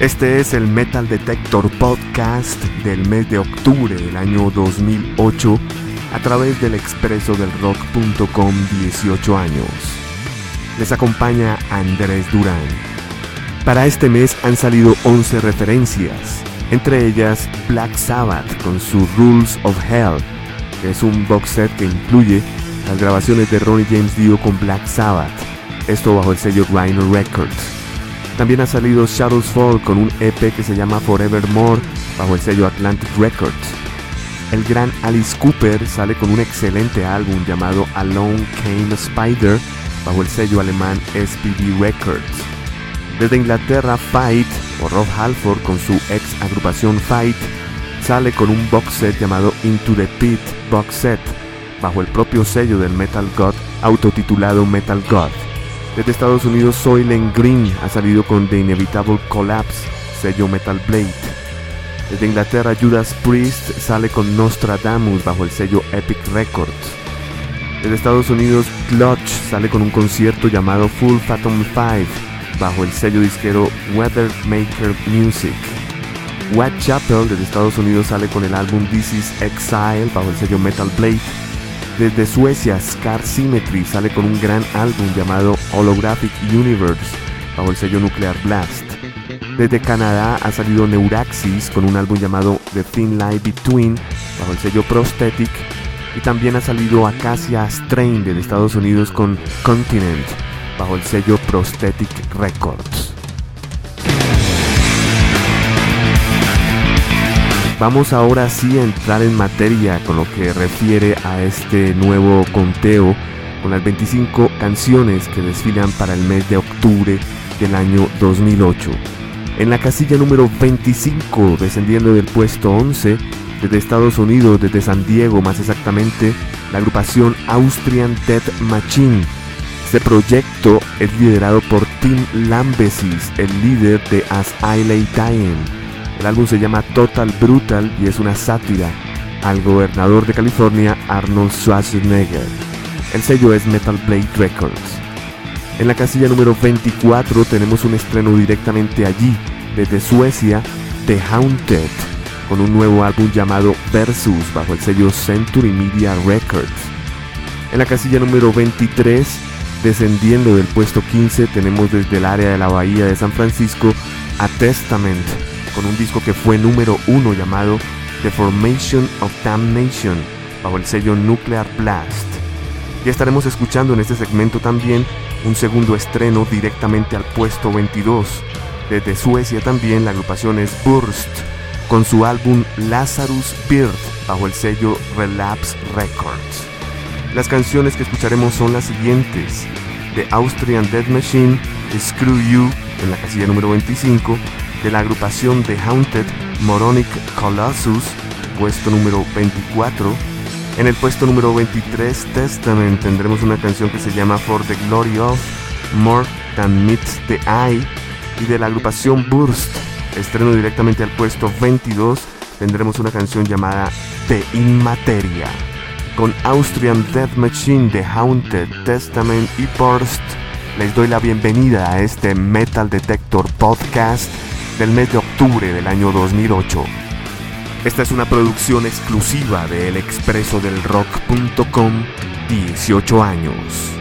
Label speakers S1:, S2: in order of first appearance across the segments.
S1: Este es el Metal Detector Podcast del mes de octubre del año 2008 a través del expreso del rock.com 18 años. Les acompaña Andrés Durán. Para este mes han salido 11 referencias, entre ellas Black Sabbath con su Rules of Hell, que es un box set que incluye las grabaciones de Ronnie James Dio con Black Sabbath, esto bajo el sello Rhino Records. También ha salido Shadows Fall con un EP que se llama Forevermore bajo el sello Atlantic Records. El gran Alice Cooper sale con un excelente álbum llamado Alone Came Spider bajo el sello alemán SPD Records. Desde Inglaterra, Fight o Rob Halford con su ex agrupación Fight sale con un box set llamado Into the Pit Box Set bajo el propio sello del Metal God autotitulado Metal God. Desde Estados Unidos, Soylent Green ha salido con The Inevitable Collapse, sello Metal Blade. Desde Inglaterra, Judas Priest sale con Nostradamus bajo el sello Epic Records. Desde Estados Unidos, Clutch sale con un concierto llamado Full Phantom 5 bajo el sello disquero Weathermaker Music. Whitechapel desde Estados Unidos sale con el álbum This Is Exile bajo el sello Metal Blade. Desde Suecia, Scar Symmetry sale con un gran álbum llamado Holographic Universe bajo el sello Nuclear Blast. Desde Canadá ha salido Neuraxis con un álbum llamado The Thin Line Between bajo el sello Prosthetic. Y también ha salido Acacia Strain desde Estados Unidos con Continent bajo el sello Prosthetic Records. Vamos ahora sí a entrar en materia con lo que refiere a este nuevo conteo con las 25 canciones que desfilan para el mes de octubre del año 2008. En la casilla número 25, descendiendo del puesto 11, desde Estados Unidos, desde San Diego más exactamente, la agrupación Austrian Death Machine. Este proyecto es liderado por Tim Lambesis, el líder de As I Lay Dying el álbum se llama Total Brutal y es una sátira al gobernador de California Arnold Schwarzenegger. El sello es Metal Blade Records. En la casilla número 24 tenemos un estreno directamente allí, desde Suecia, The Haunted, con un nuevo álbum llamado Versus bajo el sello Century Media Records. En la casilla número 23, descendiendo del puesto 15, tenemos desde el área de la bahía de San Francisco a Testament con un disco que fue número uno llamado The Formation of Damnation bajo el sello Nuclear Blast. Ya estaremos escuchando en este segmento también un segundo estreno directamente al puesto 22. Desde Suecia también la agrupación es Burst con su álbum Lazarus Bird bajo el sello Relapse Records. Las canciones que escucharemos son las siguientes: The Austrian Dead Machine, Screw You en la casilla número 25, de la agrupación The Haunted Moronic Colossus, puesto número 24. En el puesto número 23, Testament, tendremos una canción que se llama For the Glory of More Than Meets the Eye. Y de la agrupación Burst, estreno directamente al puesto 22, tendremos una canción llamada The In Materia. Con Austrian Death Machine, The Haunted, Testament y Burst, les doy la bienvenida a este Metal Detector Podcast del mes de octubre del año 2008. Esta es una producción exclusiva de elexpresodelrock.com 18 años.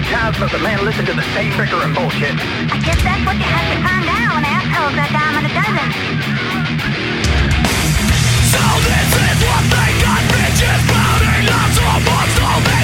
S2: A chance that the men listen to the same trickery and bullshit.
S3: I guess that's what you have to find out when assholes are dime a dozen.
S4: So this is what they got bitches pounding lots of bombs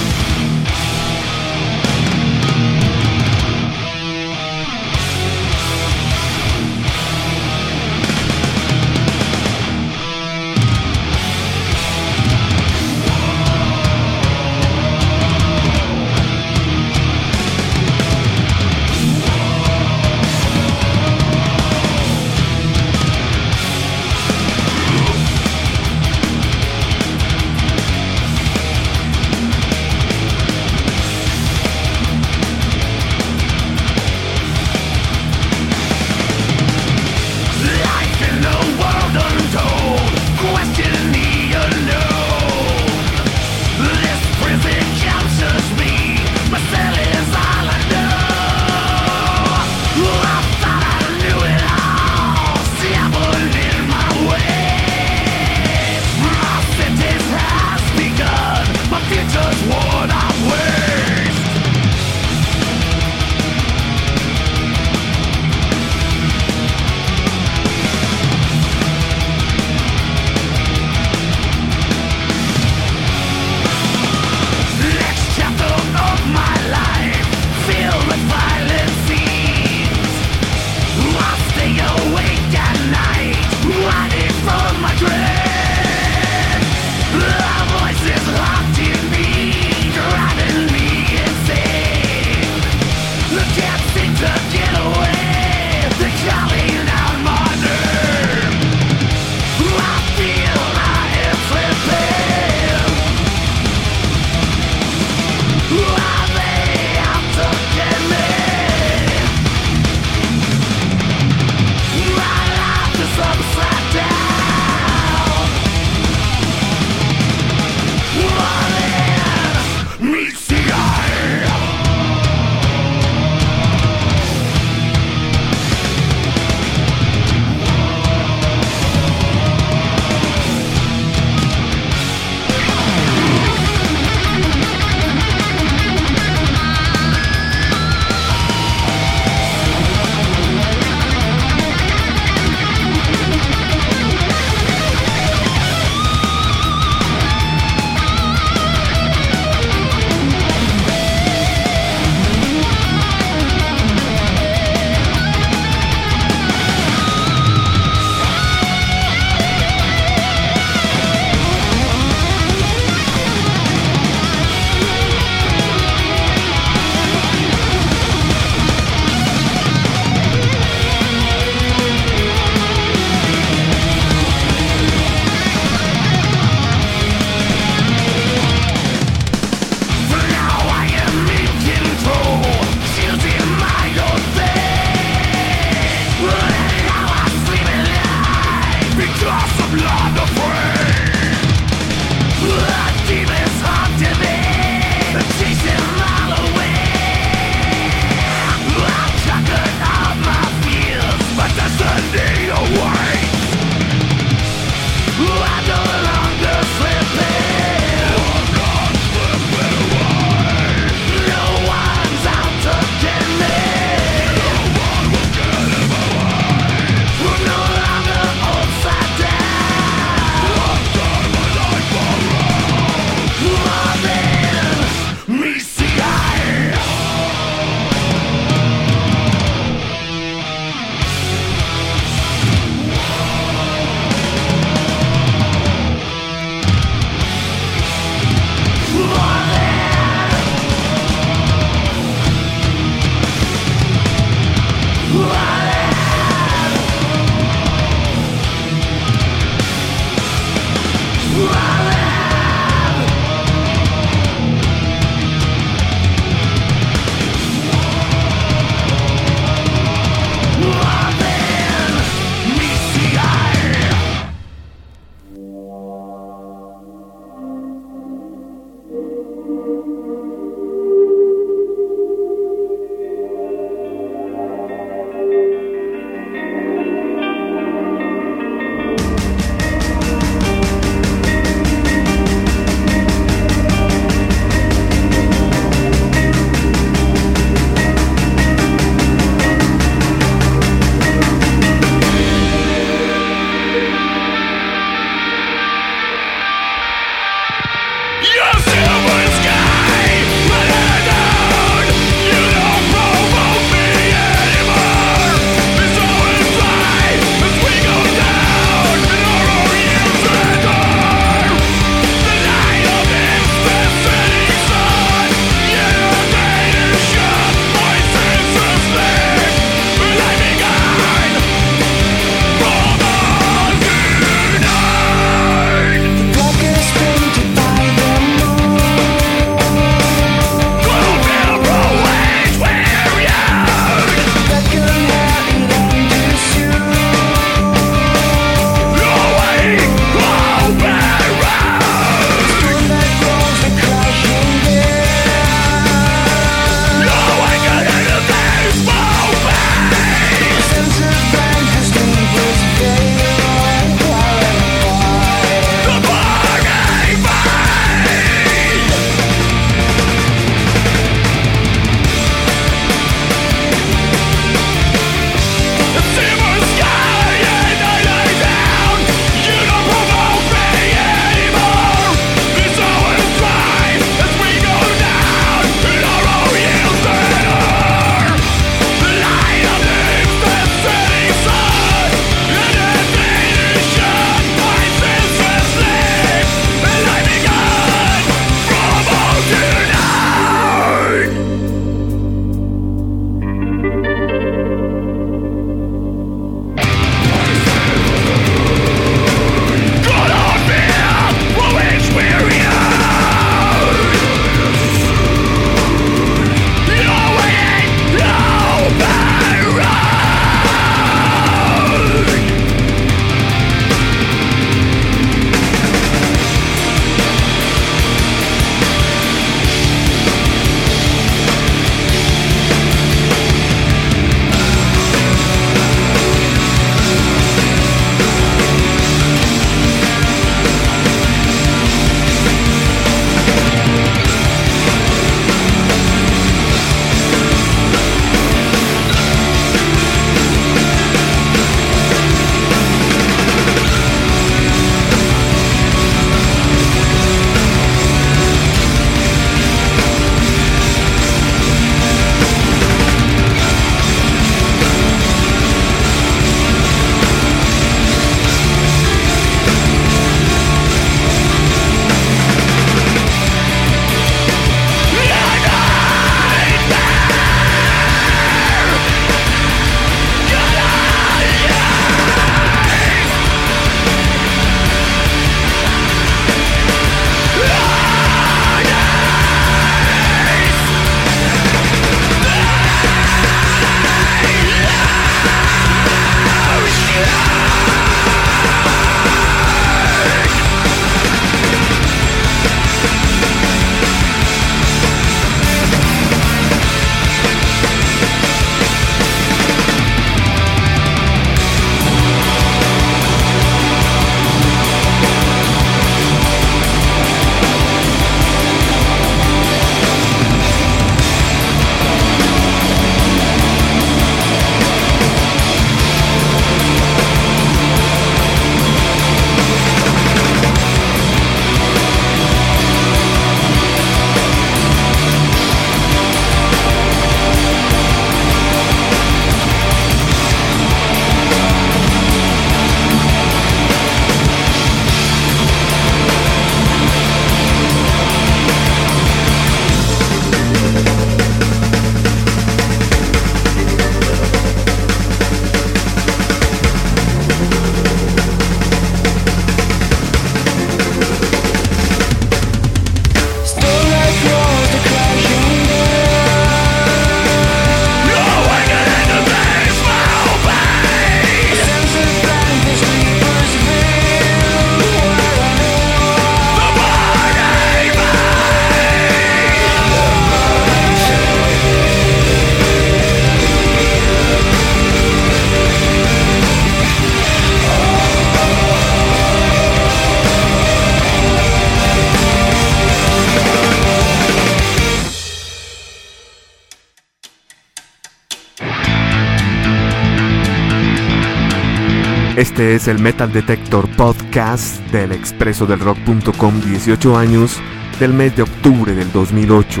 S1: Este es el Metal Detector Podcast del expreso del rock.com 18 años del mes de octubre del 2008.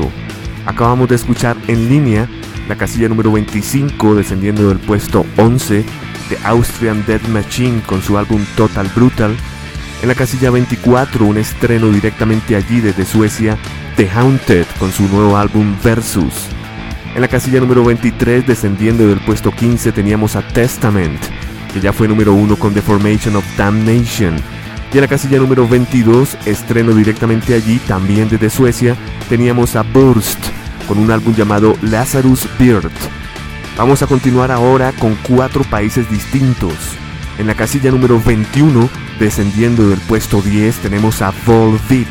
S1: Acabamos de escuchar en línea la casilla número 25 descendiendo del puesto 11 de Austrian Death Machine con su álbum Total Brutal. En la casilla 24 un estreno directamente allí desde Suecia, The Haunted con su nuevo álbum Versus. En la casilla número 23 descendiendo del puesto 15 teníamos a Testament que ya fue número 1 con The Formation of Damnation. Y en la casilla número 22, estreno directamente allí, también desde Suecia, teníamos a Burst, con un álbum llamado Lazarus Bird. Vamos a continuar ahora con cuatro países distintos. En la casilla número 21, descendiendo del puesto 10, tenemos a Volbeat,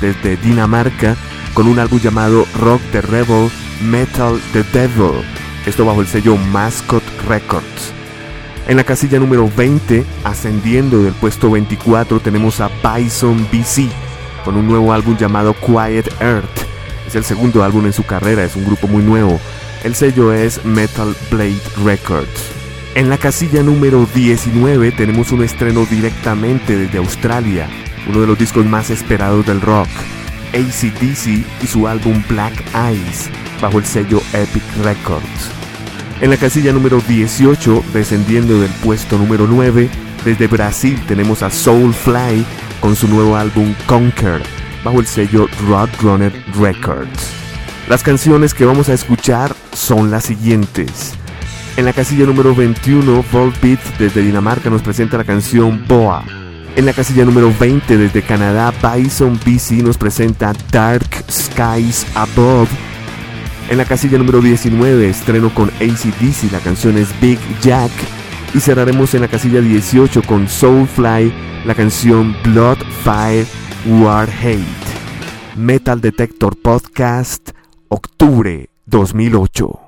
S1: desde Dinamarca, con un álbum llamado Rock the Rebel, Metal the Devil. Esto bajo el sello Mascot Records. En la casilla número 20, ascendiendo del puesto 24, tenemos a Bison BC con un nuevo álbum llamado Quiet Earth. Es el segundo álbum en su carrera, es un grupo muy nuevo. El sello es Metal Blade Records. En la casilla número 19 tenemos un estreno directamente desde Australia, uno de los discos más esperados del rock, ACDC y su álbum Black Eyes, bajo el sello Epic Records. En la casilla número 18, descendiendo del puesto número 9, desde Brasil tenemos a Soulfly con su nuevo álbum Conquer, bajo el sello Roadrunner Records. Las canciones que vamos a escuchar son las siguientes. En la casilla número 21, Volbeat desde Dinamarca nos presenta la canción Boa. En la casilla número 20 desde Canadá, Bison BC nos presenta Dark Skies Above en la casilla número 19 estreno con ACDC, la canción es Big Jack. Y cerraremos en la casilla 18 con Soulfly, la canción Blood, Fire, War, Hate. Metal Detector Podcast, octubre 2008.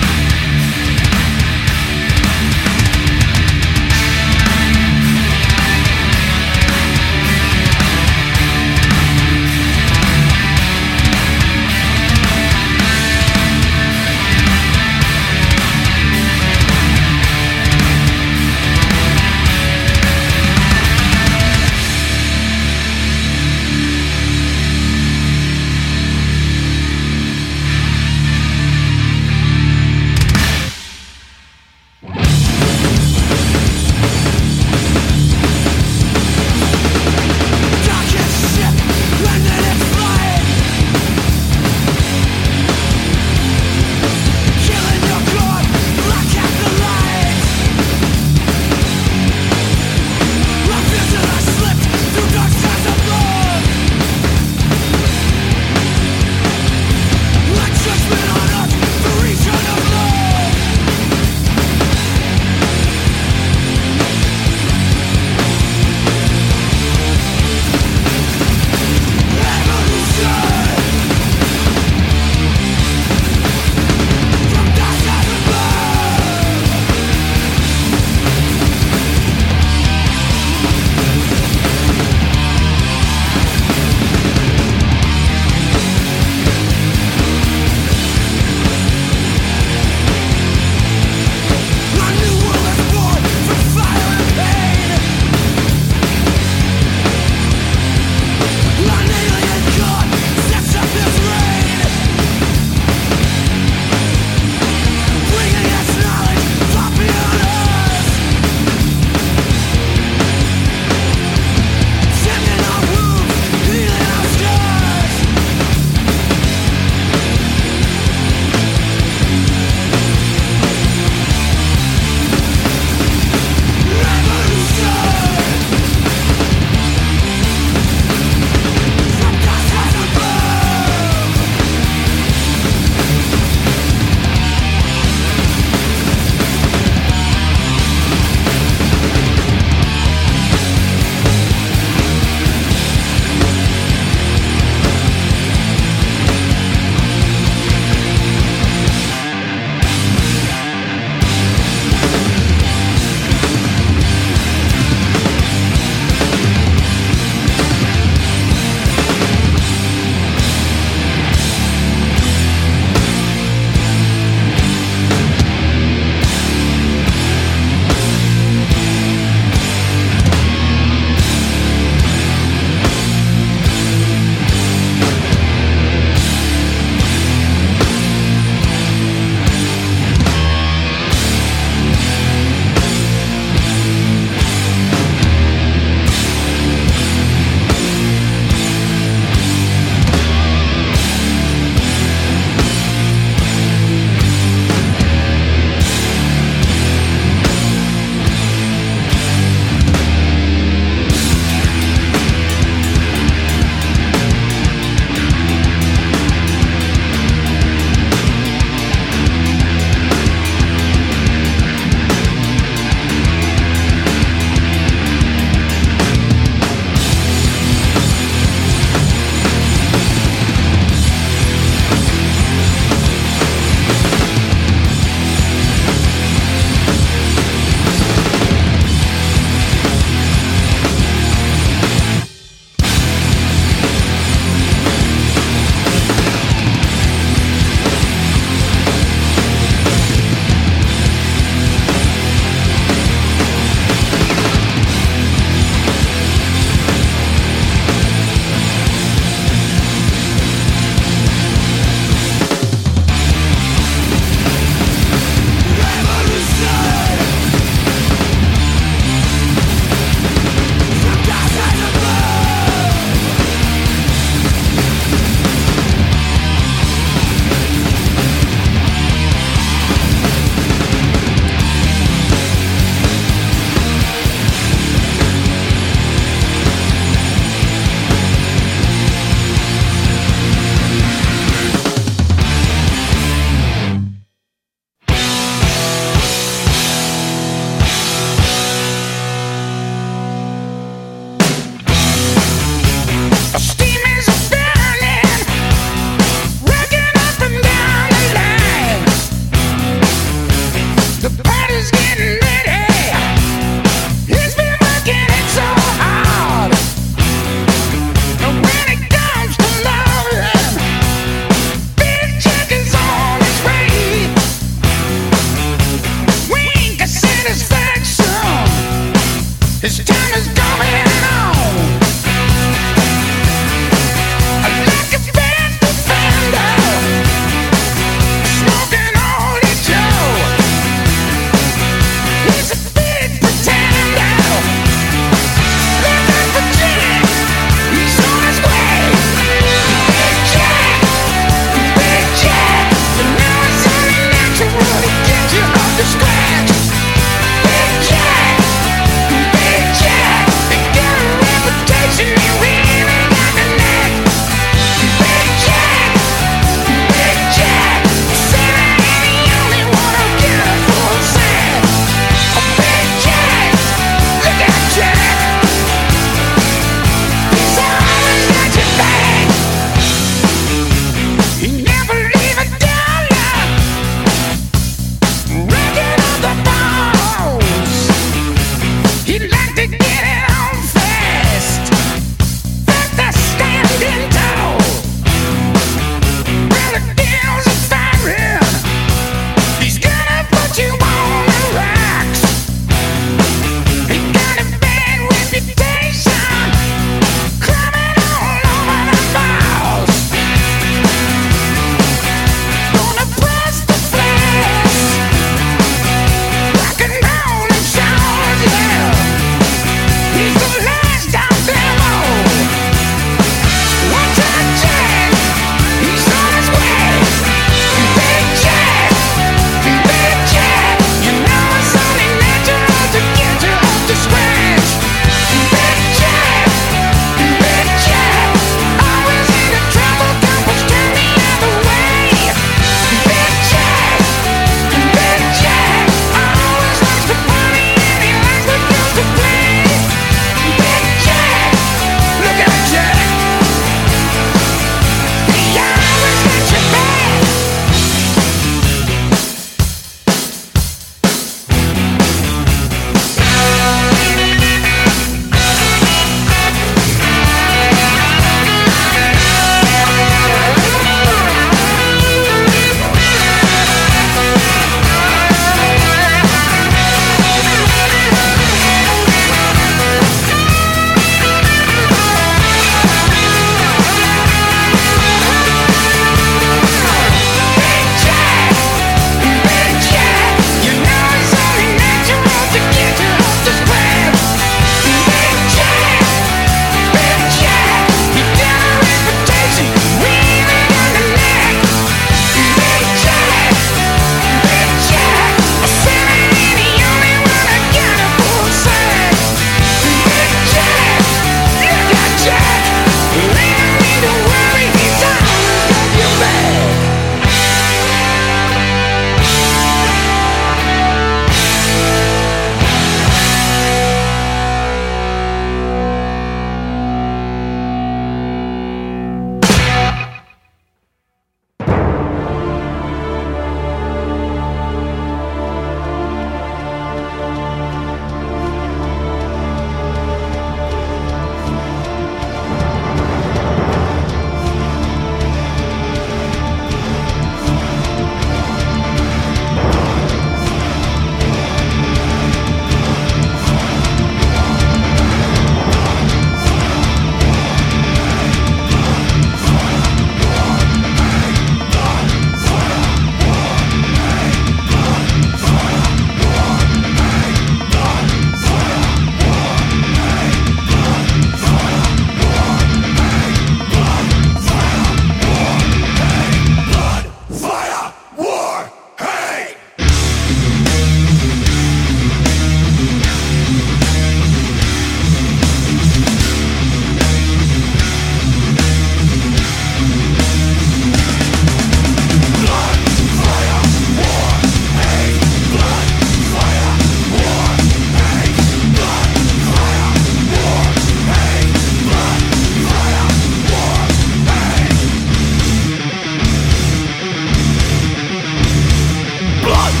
S1: blood.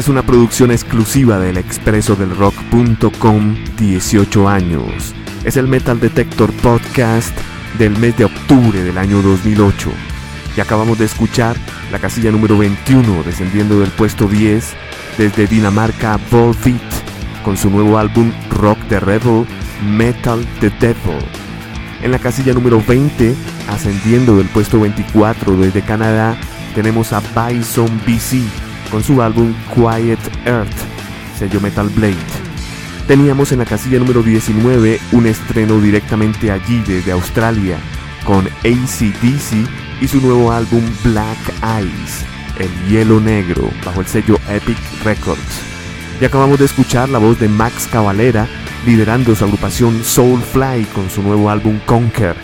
S1: Es una producción exclusiva del expreso del rock.com 18 años. Es el Metal Detector Podcast del mes de octubre del año 2008. Y acabamos de escuchar la casilla número 21 descendiendo del puesto 10 desde Dinamarca Volbeat con su nuevo álbum Rock the Rebel Metal the Devil. En la casilla número 20, ascendiendo del puesto 24 desde Canadá, tenemos a Bison BC con su álbum Quiet Earth, sello Metal Blade. Teníamos en la casilla número 19 un estreno directamente allí desde Australia con ACDC y su nuevo álbum Black Eyes, El Hielo Negro, bajo el sello Epic Records. Y acabamos de escuchar la voz de Max Cavalera liderando su agrupación Soulfly con su nuevo álbum Conquer.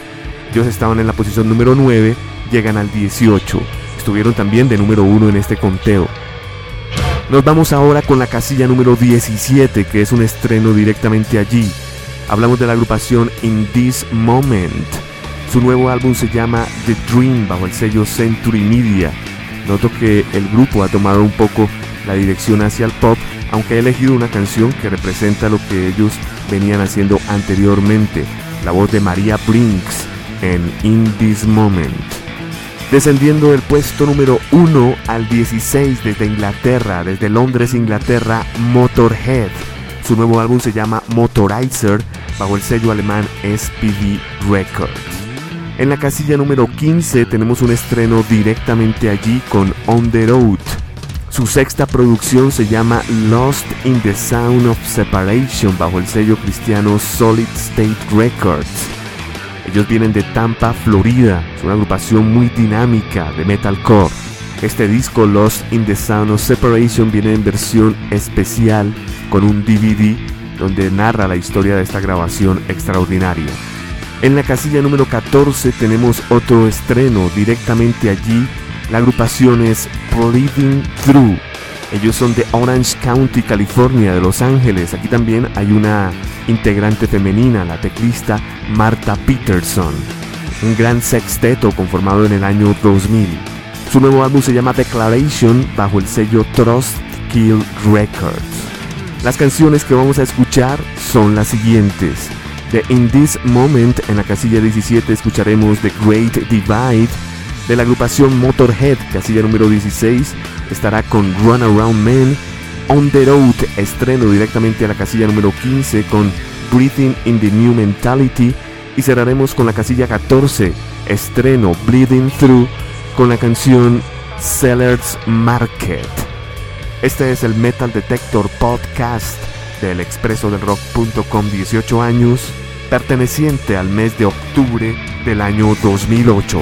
S1: Ellos estaban en la posición número 9, llegan al 18. Estuvieron también de número 1 en este conteo. Nos vamos ahora con la casilla número 17, que es un estreno directamente allí. Hablamos de la agrupación In This Moment. Su nuevo álbum se llama The Dream bajo el sello Century Media. Noto que el grupo ha tomado un poco la dirección hacia el pop, aunque ha elegido una canción que representa lo que ellos venían haciendo anteriormente, la voz de María Brinks en In This Moment. Descendiendo del puesto número 1 al 16 desde Inglaterra, desde Londres, Inglaterra, Motorhead. Su nuevo álbum se llama Motorizer bajo el sello alemán SPD Records. En la casilla número 15 tenemos un estreno directamente allí con On the Road. Su sexta producción se llama Lost in the Sound of Separation bajo el sello cristiano Solid State Records. Ellos vienen de Tampa, Florida. Es una agrupación muy dinámica de metalcore. Este disco Lost in the Sound of Separation viene en versión especial con un DVD donde narra la historia de esta grabación extraordinaria. En la casilla número 14 tenemos otro estreno directamente allí. La agrupación es Living Through. Ellos son de Orange County, California, de Los Ángeles. Aquí también hay una integrante femenina, la teclista Marta Peterson. Un gran sexteto conformado en el año 2000. Su nuevo álbum se llama Declaration bajo el sello Trust Kill Records. Las canciones que vamos a escuchar son las siguientes. De In This Moment, en la casilla 17 escucharemos The Great Divide. De la agrupación Motorhead, casilla número 16, estará con Run Around Men. On the Road, estreno directamente a la casilla número 15 con Breathing in the New Mentality. Y cerraremos con la casilla 14, estreno Bleeding Through, con la canción Sellers Market. Este es el Metal Detector Podcast del expreso del rock.com 18 años, perteneciente al mes de octubre del año 2008.